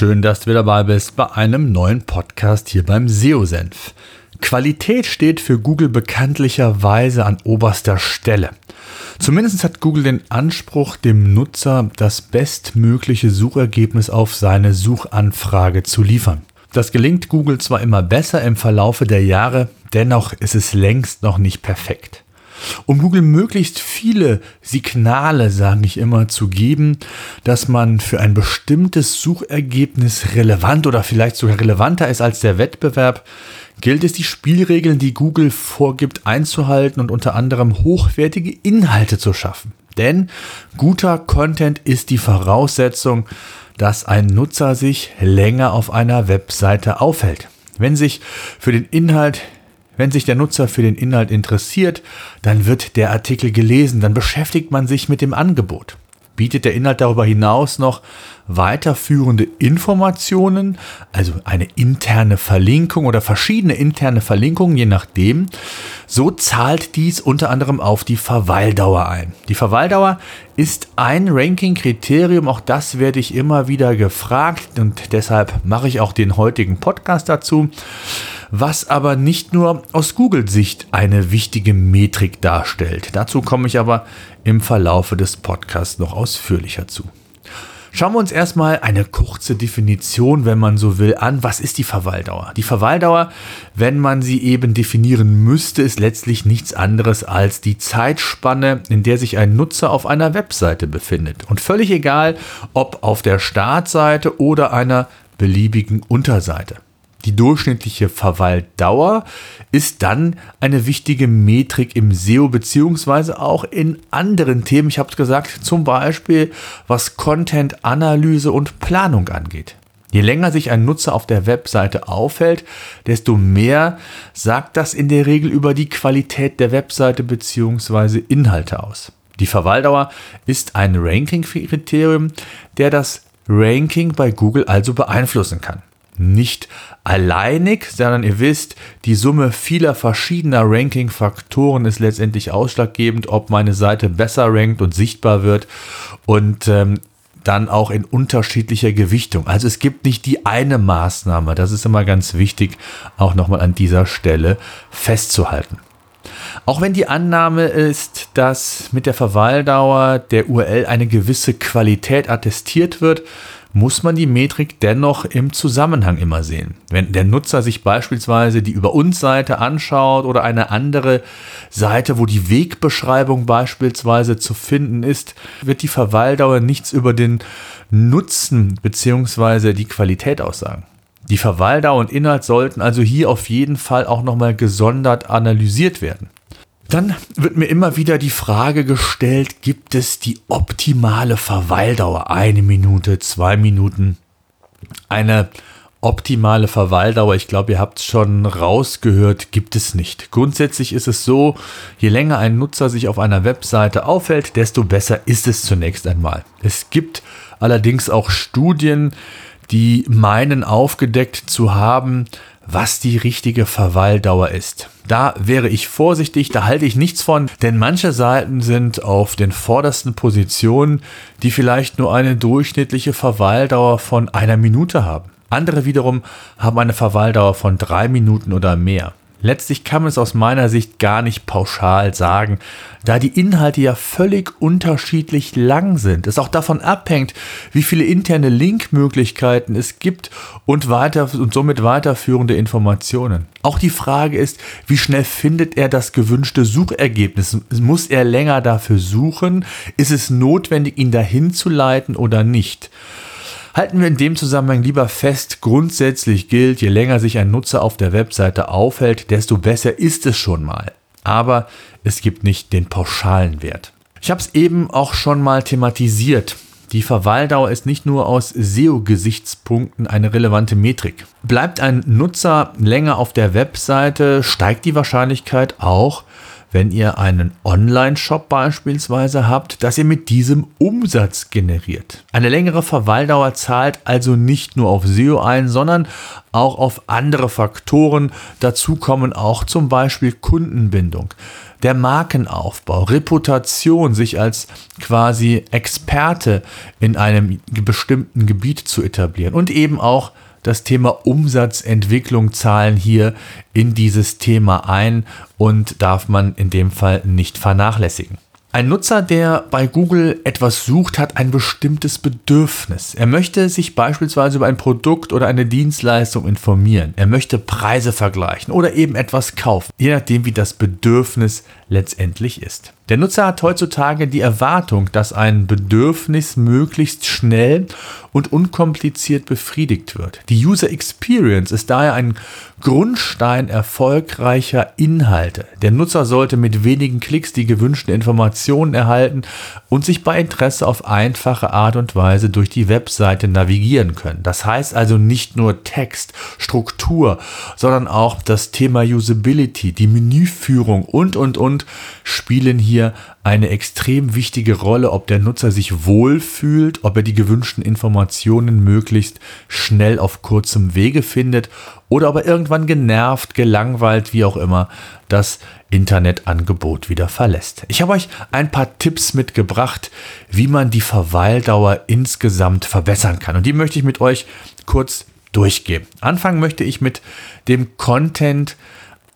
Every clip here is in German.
Schön, dass du wieder dabei bist bei einem neuen Podcast hier beim SEO-Senf. Qualität steht für Google bekanntlicherweise an oberster Stelle. Zumindest hat Google den Anspruch, dem Nutzer das bestmögliche Suchergebnis auf seine Suchanfrage zu liefern. Das gelingt Google zwar immer besser im Verlaufe der Jahre, dennoch ist es längst noch nicht perfekt um Google möglichst viele Signale, sage ich immer, zu geben, dass man für ein bestimmtes Suchergebnis relevant oder vielleicht sogar relevanter ist als der Wettbewerb, gilt es, die Spielregeln, die Google vorgibt, einzuhalten und unter anderem hochwertige Inhalte zu schaffen. Denn guter Content ist die Voraussetzung, dass ein Nutzer sich länger auf einer Webseite aufhält. Wenn sich für den Inhalt wenn sich der Nutzer für den Inhalt interessiert, dann wird der Artikel gelesen, dann beschäftigt man sich mit dem Angebot. Bietet der Inhalt darüber hinaus noch weiterführende Informationen, also eine interne Verlinkung oder verschiedene interne Verlinkungen, je nachdem, so zahlt dies unter anderem auf die Verweildauer ein. Die Verweildauer ist ein Ranking-Kriterium, auch das werde ich immer wieder gefragt und deshalb mache ich auch den heutigen Podcast dazu was aber nicht nur aus Google-Sicht eine wichtige Metrik darstellt. Dazu komme ich aber im Verlaufe des Podcasts noch ausführlicher zu. Schauen wir uns erstmal eine kurze Definition, wenn man so will, an. Was ist die Verweildauer? Die Verweildauer, wenn man sie eben definieren müsste, ist letztlich nichts anderes als die Zeitspanne, in der sich ein Nutzer auf einer Webseite befindet. Und völlig egal, ob auf der Startseite oder einer beliebigen Unterseite. Die durchschnittliche Verweildauer ist dann eine wichtige Metrik im SEO beziehungsweise auch in anderen Themen. Ich habe es gesagt, zum Beispiel was Content-Analyse und Planung angeht. Je länger sich ein Nutzer auf der Webseite aufhält, desto mehr sagt das in der Regel über die Qualität der Webseite beziehungsweise Inhalte aus. Die Verweildauer ist ein Ranking-Kriterium, der das Ranking bei Google also beeinflussen kann nicht alleinig, sondern ihr wisst, die Summe vieler verschiedener Ranking-Faktoren ist letztendlich ausschlaggebend, ob meine Seite besser rankt und sichtbar wird und ähm, dann auch in unterschiedlicher Gewichtung. Also es gibt nicht die eine Maßnahme. Das ist immer ganz wichtig, auch nochmal an dieser Stelle festzuhalten. Auch wenn die Annahme ist, dass mit der Verweildauer der URL eine gewisse Qualität attestiert wird, muss man die Metrik dennoch im Zusammenhang immer sehen. Wenn der Nutzer sich beispielsweise die Über uns Seite anschaut oder eine andere Seite, wo die Wegbeschreibung beispielsweise zu finden ist, wird die Verweildauer nichts über den Nutzen bzw. die Qualität aussagen. Die Verweildauer und Inhalt sollten also hier auf jeden Fall auch nochmal gesondert analysiert werden. Dann wird mir immer wieder die Frage gestellt, gibt es die optimale Verweildauer? Eine Minute, zwei Minuten. Eine optimale Verweildauer, ich glaube, ihr habt es schon rausgehört, gibt es nicht. Grundsätzlich ist es so, je länger ein Nutzer sich auf einer Webseite aufhält, desto besser ist es zunächst einmal. Es gibt allerdings auch Studien, die meinen aufgedeckt zu haben, was die richtige Verweildauer ist. Da wäre ich vorsichtig, da halte ich nichts von, denn manche Seiten sind auf den vordersten Positionen, die vielleicht nur eine durchschnittliche Verweildauer von einer Minute haben. Andere wiederum haben eine Verweildauer von drei Minuten oder mehr. Letztlich kann man es aus meiner Sicht gar nicht pauschal sagen, da die Inhalte ja völlig unterschiedlich lang sind. Es auch davon abhängt, wie viele interne Linkmöglichkeiten es gibt und weiter und somit weiterführende Informationen. Auch die Frage ist, wie schnell findet er das gewünschte Suchergebnis? Muss er länger dafür suchen? Ist es notwendig, ihn dahin zu leiten oder nicht? Halten wir in dem Zusammenhang lieber fest, grundsätzlich gilt, je länger sich ein Nutzer auf der Webseite aufhält, desto besser ist es schon mal. Aber es gibt nicht den pauschalen Wert. Ich habe es eben auch schon mal thematisiert. Die Verweildauer ist nicht nur aus SEO-Gesichtspunkten eine relevante Metrik. Bleibt ein Nutzer länger auf der Webseite, steigt die Wahrscheinlichkeit auch, wenn ihr einen Online-Shop beispielsweise habt, dass ihr mit diesem Umsatz generiert. Eine längere Verweildauer zahlt also nicht nur auf SEO ein, sondern auch auf andere Faktoren. Dazu kommen auch zum Beispiel Kundenbindung der Markenaufbau, Reputation, sich als quasi Experte in einem bestimmten Gebiet zu etablieren und eben auch das Thema Umsatzentwicklung zahlen hier in dieses Thema ein und darf man in dem Fall nicht vernachlässigen. Ein Nutzer, der bei Google etwas sucht, hat ein bestimmtes Bedürfnis. Er möchte sich beispielsweise über ein Produkt oder eine Dienstleistung informieren. Er möchte Preise vergleichen oder eben etwas kaufen, je nachdem, wie das Bedürfnis letztendlich ist. Der Nutzer hat heutzutage die Erwartung, dass ein Bedürfnis möglichst schnell und unkompliziert befriedigt wird. Die User Experience ist daher ein Grundstein erfolgreicher Inhalte. Der Nutzer sollte mit wenigen Klicks die gewünschten Informationen erhalten und sich bei Interesse auf einfache Art und Weise durch die Webseite navigieren können. Das heißt also nicht nur Text, Struktur, sondern auch das Thema Usability, die Menüführung und, und, und spielen hier eine extrem wichtige Rolle, ob der Nutzer sich wohlfühlt, ob er die gewünschten Informationen möglichst schnell auf kurzem Wege findet oder ob er irgendwann genervt, gelangweilt, wie auch immer, das Internetangebot wieder verlässt. Ich habe euch ein paar Tipps mitgebracht, wie man die Verweildauer insgesamt verbessern kann. Und die möchte ich mit euch kurz durchgehen. Anfangen möchte ich mit dem Content,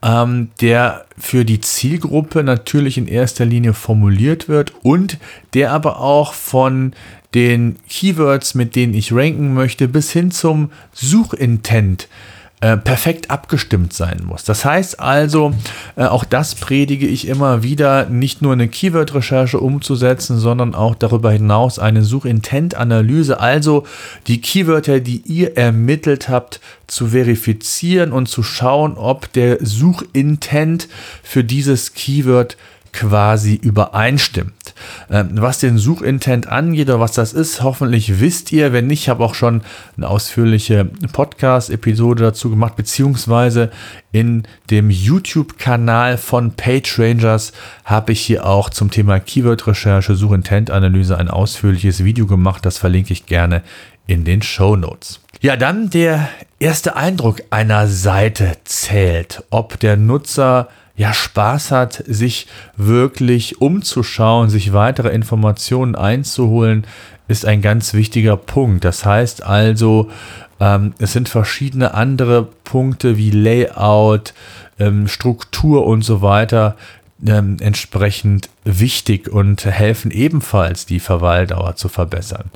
ähm, der für die Zielgruppe natürlich in erster Linie formuliert wird und der aber auch von den Keywords, mit denen ich ranken möchte, bis hin zum Suchintent äh, perfekt abgestimmt sein muss. Das heißt also, äh, auch das predige ich immer wieder, nicht nur eine Keyword-Recherche umzusetzen, sondern auch darüber hinaus eine Suchintent-Analyse, also die Keywörter, die ihr ermittelt habt, zu verifizieren und zu schauen, ob der Suchintent für dieses Keyword quasi übereinstimmt. Ähm, was den Suchintent angeht oder was das ist, hoffentlich wisst ihr. Wenn nicht, habe auch schon eine ausführliche Podcast-Episode dazu gemacht, beziehungsweise in dem YouTube-Kanal von PageRangers habe ich hier auch zum Thema Keyword-Recherche, Suchintent-Analyse ein ausführliches Video gemacht. Das verlinke ich gerne in den Show Notes. Ja, dann der erste Eindruck einer Seite zählt, ob der Nutzer ja Spaß hat, sich wirklich umzuschauen, sich weitere Informationen einzuholen, ist ein ganz wichtiger Punkt. Das heißt also, ähm, es sind verschiedene andere Punkte wie Layout, ähm, Struktur und so weiter ähm, entsprechend wichtig und helfen ebenfalls die Verweildauer zu verbessern.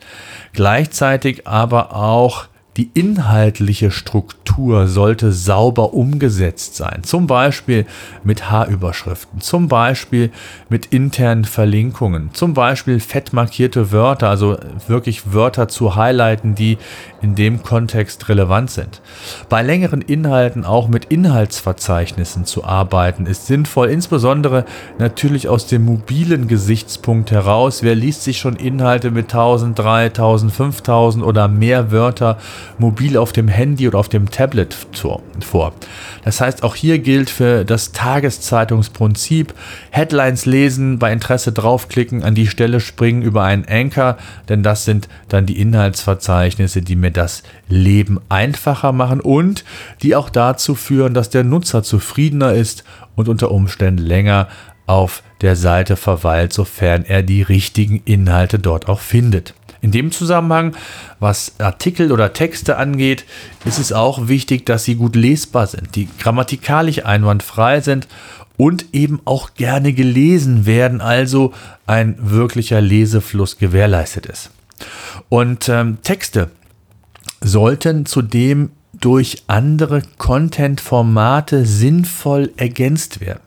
Gleichzeitig aber auch die inhaltliche Struktur sollte sauber umgesetzt sein. Zum Beispiel mit H-Überschriften, zum Beispiel mit internen Verlinkungen, zum Beispiel fett markierte Wörter, also wirklich Wörter zu highlighten, die in dem Kontext relevant sind. Bei längeren Inhalten auch mit Inhaltsverzeichnissen zu arbeiten ist sinnvoll, insbesondere natürlich aus dem mobilen Gesichtspunkt heraus. Wer liest sich schon Inhalte mit 1000, 3000, 5000 oder mehr Wörter mobil auf dem Handy oder auf dem Tablet vor. Das heißt, auch hier gilt für das Tageszeitungsprinzip Headlines lesen, bei Interesse draufklicken, an die Stelle springen über einen Anchor, denn das sind dann die Inhaltsverzeichnisse, die mir das Leben einfacher machen und die auch dazu führen, dass der Nutzer zufriedener ist und unter Umständen länger auf der Seite verweilt, sofern er die richtigen Inhalte dort auch findet. In dem Zusammenhang, was Artikel oder Texte angeht, ist es auch wichtig, dass sie gut lesbar sind, die grammatikalisch einwandfrei sind und eben auch gerne gelesen werden, also ein wirklicher Lesefluss gewährleistet ist. Und ähm, Texte sollten zudem durch andere Content-Formate sinnvoll ergänzt werden.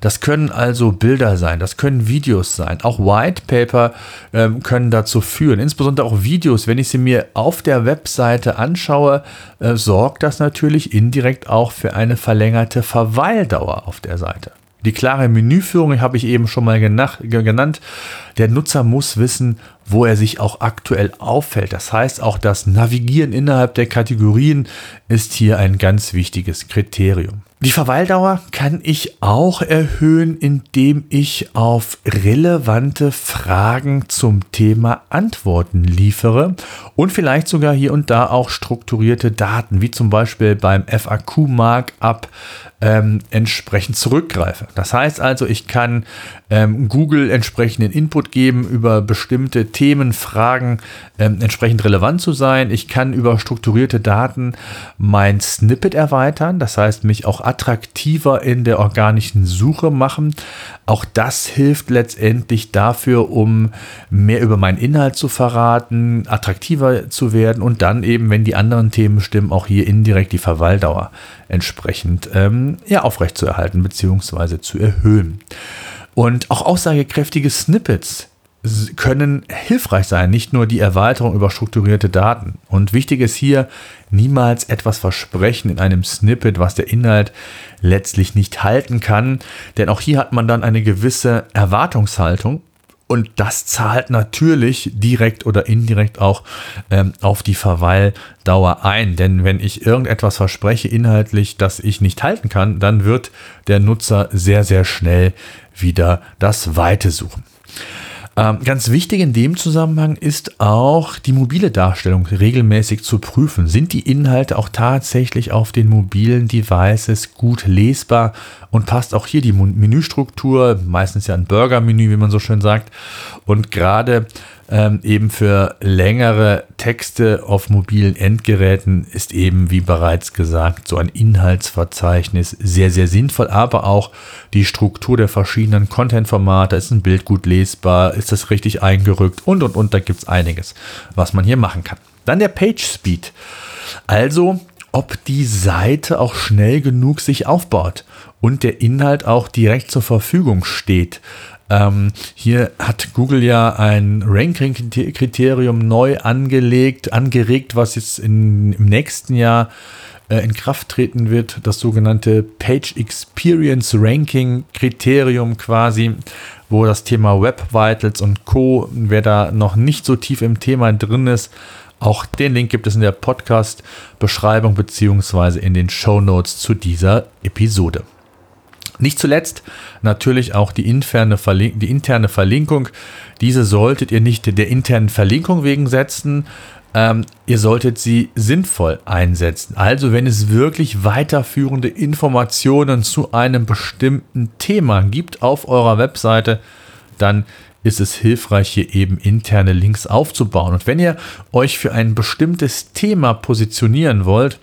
Das können also Bilder sein, das können Videos sein. Auch White Paper ähm, können dazu führen. Insbesondere auch Videos, wenn ich sie mir auf der Webseite anschaue, äh, sorgt das natürlich indirekt auch für eine verlängerte Verweildauer auf der Seite. Die klare Menüführung habe ich eben schon mal genannt. Der Nutzer muss wissen, wo er sich auch aktuell auffällt. Das heißt, auch das Navigieren innerhalb der Kategorien ist hier ein ganz wichtiges Kriterium. Die Verweildauer kann ich auch erhöhen, indem ich auf relevante Fragen zum Thema Antworten liefere und vielleicht sogar hier und da auch strukturierte Daten, wie zum Beispiel beim FAQ-Markup ähm, entsprechend zurückgreife. Das heißt also, ich kann ähm, Google entsprechenden Input geben über bestimmte Themen, Fragen ähm, entsprechend relevant zu sein. Ich kann über strukturierte Daten mein Snippet erweitern, das heißt mich auch attraktiver in der organischen Suche machen. Auch das hilft letztendlich dafür, um mehr über meinen Inhalt zu verraten, attraktiver zu werden und dann eben, wenn die anderen Themen stimmen, auch hier indirekt die Verweildauer entsprechend ähm, ja, aufrechtzuerhalten bzw. zu erhöhen. Und auch aussagekräftige Snippets können hilfreich sein, nicht nur die Erweiterung über strukturierte Daten. Und wichtig ist hier, niemals etwas versprechen in einem Snippet, was der Inhalt letztlich nicht halten kann. Denn auch hier hat man dann eine gewisse Erwartungshaltung und das zahlt natürlich direkt oder indirekt auch ähm, auf die Verweildauer ein. Denn wenn ich irgendetwas verspreche inhaltlich, das ich nicht halten kann, dann wird der Nutzer sehr, sehr schnell wieder das Weite suchen. Ähm, ganz wichtig in dem Zusammenhang ist auch die mobile Darstellung regelmäßig zu prüfen. Sind die Inhalte auch tatsächlich auf den mobilen Devices gut lesbar und passt auch hier die Menüstruktur, meistens ja ein Burger-Menü, wie man so schön sagt. Und gerade ähm, eben für längere Texte auf mobilen Endgeräten ist eben, wie bereits gesagt, so ein Inhaltsverzeichnis sehr, sehr sinnvoll, aber auch die Struktur der verschiedenen Content-Formate. Ist ein Bild gut lesbar? Ist das richtig eingerückt? Und, und, und, da gibt es einiges, was man hier machen kann. Dann der Page Speed. Also, ob die Seite auch schnell genug sich aufbaut und der Inhalt auch direkt zur Verfügung steht. Ähm, hier hat Google ja ein Ranking-Kriterium neu angelegt, angeregt, was jetzt in, im nächsten Jahr äh, in Kraft treten wird, das sogenannte Page Experience Ranking Kriterium quasi, wo das Thema Web Vitals und Co. Wer da noch nicht so tief im Thema drin ist, auch den Link gibt es in der Podcast-Beschreibung beziehungsweise in den Show Notes zu dieser Episode. Nicht zuletzt natürlich auch die interne, Verlink die interne Verlinkung. Diese solltet ihr nicht der internen Verlinkung wegen setzen. Ähm, ihr solltet sie sinnvoll einsetzen. Also wenn es wirklich weiterführende Informationen zu einem bestimmten Thema gibt auf eurer Webseite, dann ist es hilfreich, hier eben interne Links aufzubauen. Und wenn ihr euch für ein bestimmtes Thema positionieren wollt,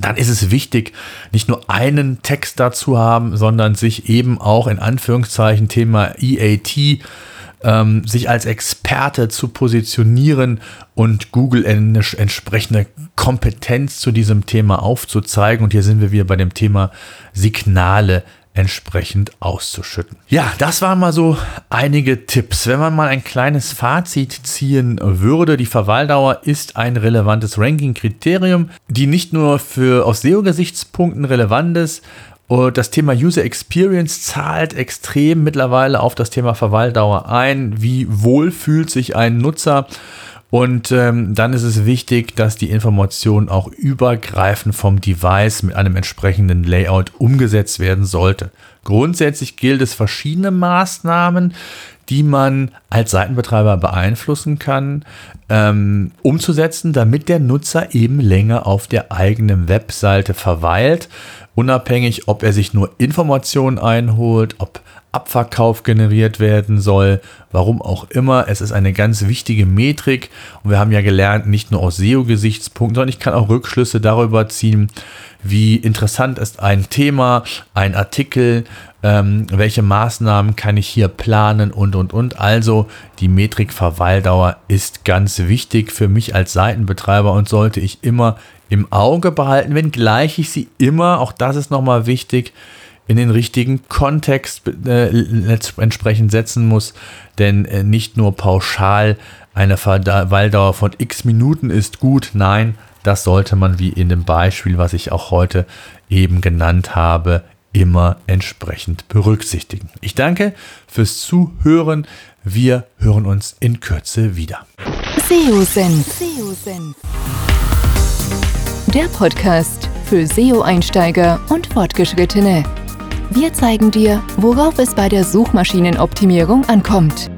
dann ist es wichtig, nicht nur einen Text dazu haben, sondern sich eben auch in Anführungszeichen Thema EAT ähm, sich als Experte zu positionieren und Google eine entsprechende Kompetenz zu diesem Thema aufzuzeigen. Und hier sind wir wieder bei dem Thema Signale entsprechend auszuschütten. Ja, das waren mal so einige Tipps. Wenn man mal ein kleines Fazit ziehen würde, die Verweildauer ist ein relevantes Ranking-Kriterium, die nicht nur für aus SEO-Gesichtspunkten relevant ist, das Thema User Experience zahlt extrem mittlerweile auf das Thema Verweildauer ein. Wie wohl fühlt sich ein Nutzer? Und ähm, dann ist es wichtig, dass die Information auch übergreifend vom Device mit einem entsprechenden Layout umgesetzt werden sollte. Grundsätzlich gilt es verschiedene Maßnahmen, die man als Seitenbetreiber beeinflussen kann, ähm, umzusetzen, damit der Nutzer eben länger auf der eigenen Webseite verweilt, unabhängig, ob er sich nur Informationen einholt, ob Abverkauf generiert werden soll, warum auch immer. Es ist eine ganz wichtige Metrik und wir haben ja gelernt, nicht nur aus SEO-Gesichtspunkten, sondern ich kann auch Rückschlüsse darüber ziehen, wie interessant ist ein Thema, ein Artikel, ähm, welche Maßnahmen kann ich hier planen und und und. Also die Metrik Verweildauer ist ganz wichtig für mich als Seitenbetreiber und sollte ich immer im Auge behalten, wenngleich ich sie immer, auch das ist nochmal wichtig, in den richtigen Kontext äh, entsprechend setzen muss, denn äh, nicht nur pauschal eine Verweildauer von x Minuten ist gut, nein, das sollte man wie in dem Beispiel, was ich auch heute eben genannt habe, immer entsprechend berücksichtigen. Ich danke fürs Zuhören. Wir hören uns in Kürze wieder. SEO-Senf. Der Podcast für SEO-Einsteiger und Fortgeschrittene. Wir zeigen dir, worauf es bei der Suchmaschinenoptimierung ankommt.